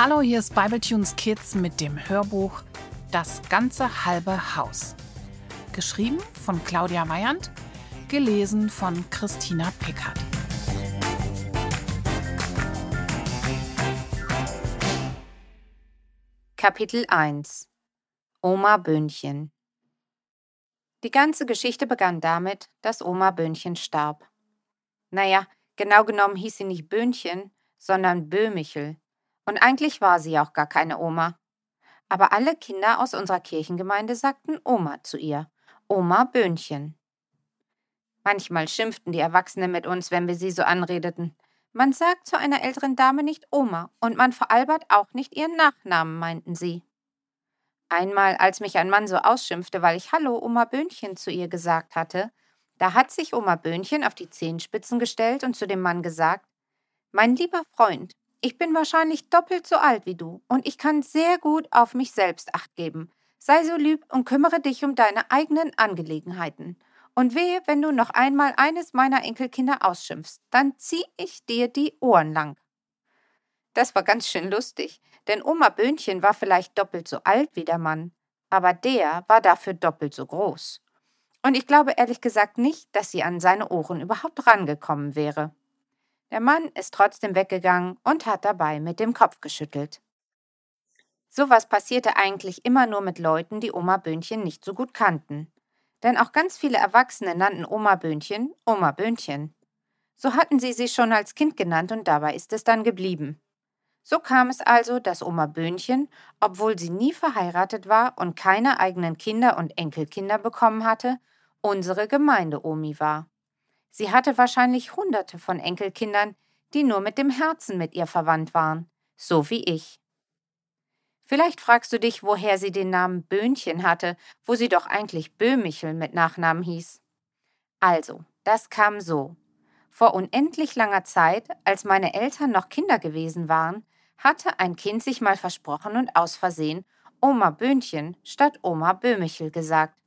Hallo, hier ist Bibletunes Kids mit dem Hörbuch Das ganze halbe Haus. Geschrieben von Claudia Weyand, gelesen von Christina Pickard. Kapitel 1 Oma Böhnchen Die ganze Geschichte begann damit, dass Oma Böhnchen starb. Naja, genau genommen hieß sie nicht Böhnchen, sondern Böhmichel. Und eigentlich war sie auch gar keine Oma. Aber alle Kinder aus unserer Kirchengemeinde sagten Oma zu ihr. Oma Böhnchen. Manchmal schimpften die Erwachsenen mit uns, wenn wir sie so anredeten. Man sagt zu einer älteren Dame nicht Oma und man veralbert auch nicht ihren Nachnamen, meinten sie. Einmal, als mich ein Mann so ausschimpfte, weil ich Hallo, Oma Böhnchen zu ihr gesagt hatte, da hat sich Oma Böhnchen auf die Zehenspitzen gestellt und zu dem Mann gesagt: Mein lieber Freund, ich bin wahrscheinlich doppelt so alt wie du und ich kann sehr gut auf mich selbst acht geben. Sei so lieb und kümmere dich um deine eigenen Angelegenheiten. Und wehe, wenn du noch einmal eines meiner Enkelkinder ausschimpfst, dann zieh ich dir die Ohren lang. Das war ganz schön lustig, denn Oma Böhnchen war vielleicht doppelt so alt wie der Mann, aber der war dafür doppelt so groß. Und ich glaube ehrlich gesagt nicht, dass sie an seine Ohren überhaupt rangekommen wäre. Der Mann ist trotzdem weggegangen und hat dabei mit dem Kopf geschüttelt. Sowas passierte eigentlich immer nur mit Leuten, die Oma Böhnchen nicht so gut kannten. Denn auch ganz viele Erwachsene nannten Oma Böhnchen Oma Böhnchen. So hatten sie sie schon als Kind genannt und dabei ist es dann geblieben. So kam es also, dass Oma Böhnchen, obwohl sie nie verheiratet war und keine eigenen Kinder und Enkelkinder bekommen hatte, unsere Gemeinde-Omi war. Sie hatte wahrscheinlich hunderte von Enkelkindern, die nur mit dem Herzen mit ihr verwandt waren, so wie ich. Vielleicht fragst du dich, woher sie den Namen Böhnchen hatte, wo sie doch eigentlich Böhmichel mit Nachnamen hieß. Also, das kam so. Vor unendlich langer Zeit, als meine Eltern noch Kinder gewesen waren, hatte ein Kind sich mal versprochen und aus Versehen Oma Böhnchen statt Oma Böhmichel gesagt.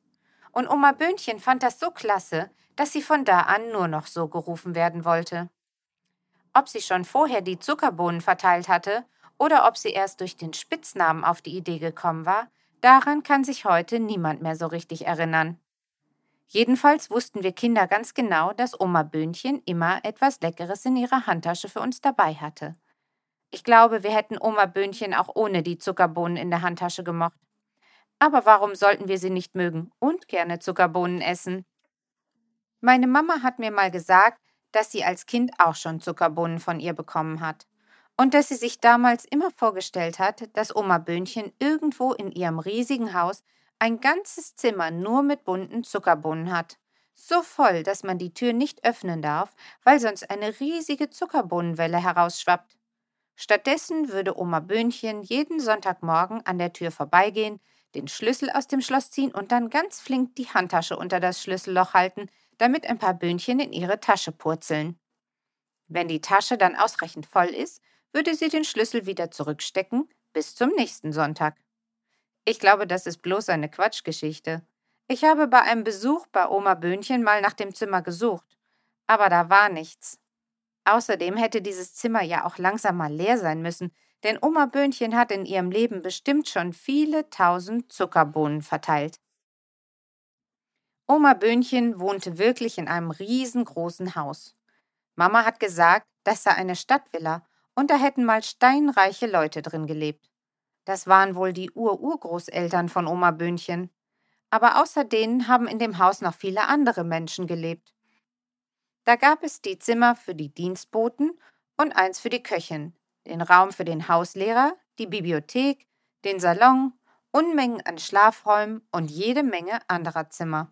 Und Oma Böhnchen fand das so klasse, dass sie von da an nur noch so gerufen werden wollte. Ob sie schon vorher die Zuckerbohnen verteilt hatte oder ob sie erst durch den Spitznamen auf die Idee gekommen war, daran kann sich heute niemand mehr so richtig erinnern. Jedenfalls wussten wir Kinder ganz genau, dass Oma Böhnchen immer etwas Leckeres in ihrer Handtasche für uns dabei hatte. Ich glaube, wir hätten Oma Böhnchen auch ohne die Zuckerbohnen in der Handtasche gemocht. Aber warum sollten wir sie nicht mögen und gerne Zuckerbohnen essen? Meine Mama hat mir mal gesagt, dass sie als Kind auch schon Zuckerbohnen von ihr bekommen hat. Und dass sie sich damals immer vorgestellt hat, dass Oma Böhnchen irgendwo in ihrem riesigen Haus ein ganzes Zimmer nur mit bunten Zuckerbohnen hat. So voll, dass man die Tür nicht öffnen darf, weil sonst eine riesige Zuckerbohnenwelle herausschwappt. Stattdessen würde Oma Böhnchen jeden Sonntagmorgen an der Tür vorbeigehen, den Schlüssel aus dem Schloss ziehen und dann ganz flink die Handtasche unter das Schlüsselloch halten, damit ein paar Böhnchen in ihre Tasche purzeln. Wenn die Tasche dann ausreichend voll ist, würde sie den Schlüssel wieder zurückstecken bis zum nächsten Sonntag. Ich glaube, das ist bloß eine Quatschgeschichte. Ich habe bei einem Besuch bei Oma Böhnchen mal nach dem Zimmer gesucht, aber da war nichts. Außerdem hätte dieses Zimmer ja auch langsam mal leer sein müssen, denn Oma Böhnchen hat in ihrem Leben bestimmt schon viele tausend Zuckerbohnen verteilt. Oma Böhnchen wohnte wirklich in einem riesengroßen Haus. Mama hat gesagt, das sei eine Stadtvilla und da hätten mal steinreiche Leute drin gelebt. Das waren wohl die Ur-Urgroßeltern von Oma Böhnchen. Aber außer denen haben in dem Haus noch viele andere Menschen gelebt. Da gab es die Zimmer für die Dienstboten und eins für die Köchin, den Raum für den Hauslehrer, die Bibliothek, den Salon, Unmengen an Schlafräumen und jede Menge anderer Zimmer.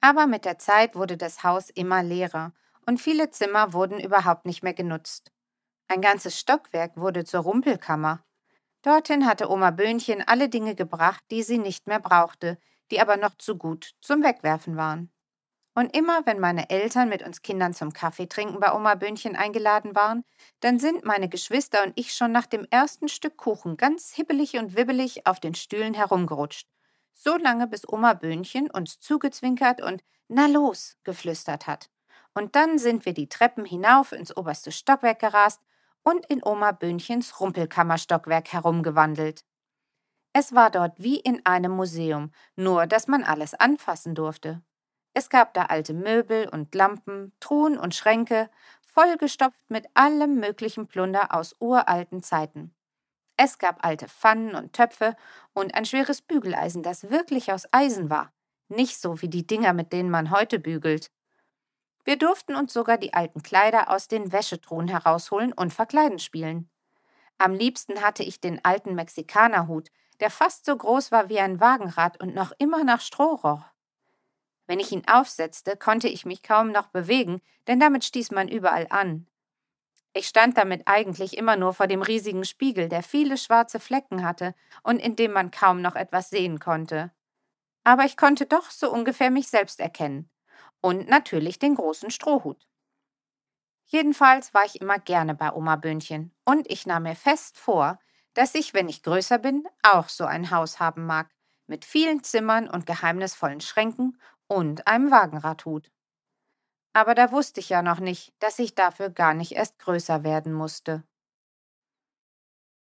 Aber mit der Zeit wurde das Haus immer leerer und viele Zimmer wurden überhaupt nicht mehr genutzt. Ein ganzes Stockwerk wurde zur Rumpelkammer. Dorthin hatte Oma Böhnchen alle Dinge gebracht, die sie nicht mehr brauchte, die aber noch zu gut zum Wegwerfen waren. Und immer, wenn meine Eltern mit uns Kindern zum Kaffeetrinken bei Oma Böhnchen eingeladen waren, dann sind meine Geschwister und ich schon nach dem ersten Stück Kuchen ganz hibbelig und wibbelig auf den Stühlen herumgerutscht so lange bis Oma Böhnchen uns zugezwinkert und Na los geflüstert hat. Und dann sind wir die Treppen hinauf ins oberste Stockwerk gerast und in Oma Böhnchens Rumpelkammerstockwerk herumgewandelt. Es war dort wie in einem Museum, nur dass man alles anfassen durfte. Es gab da alte Möbel und Lampen, Truhen und Schränke, vollgestopft mit allem möglichen Plunder aus uralten Zeiten. Es gab alte Pfannen und Töpfe und ein schweres Bügeleisen, das wirklich aus Eisen war, nicht so wie die Dinger, mit denen man heute bügelt. Wir durften uns sogar die alten Kleider aus den Wäschetruhen herausholen und verkleiden spielen. Am liebsten hatte ich den alten Mexikanerhut, der fast so groß war wie ein Wagenrad und noch immer nach Stroh roch. Wenn ich ihn aufsetzte, konnte ich mich kaum noch bewegen, denn damit stieß man überall an. Ich stand damit eigentlich immer nur vor dem riesigen Spiegel, der viele schwarze Flecken hatte und in dem man kaum noch etwas sehen konnte. Aber ich konnte doch so ungefähr mich selbst erkennen. Und natürlich den großen Strohhut. Jedenfalls war ich immer gerne bei Oma Böhnchen und ich nahm mir fest vor, dass ich, wenn ich größer bin, auch so ein Haus haben mag, mit vielen Zimmern und geheimnisvollen Schränken und einem Wagenradhut. Aber da wusste ich ja noch nicht, dass ich dafür gar nicht erst größer werden musste.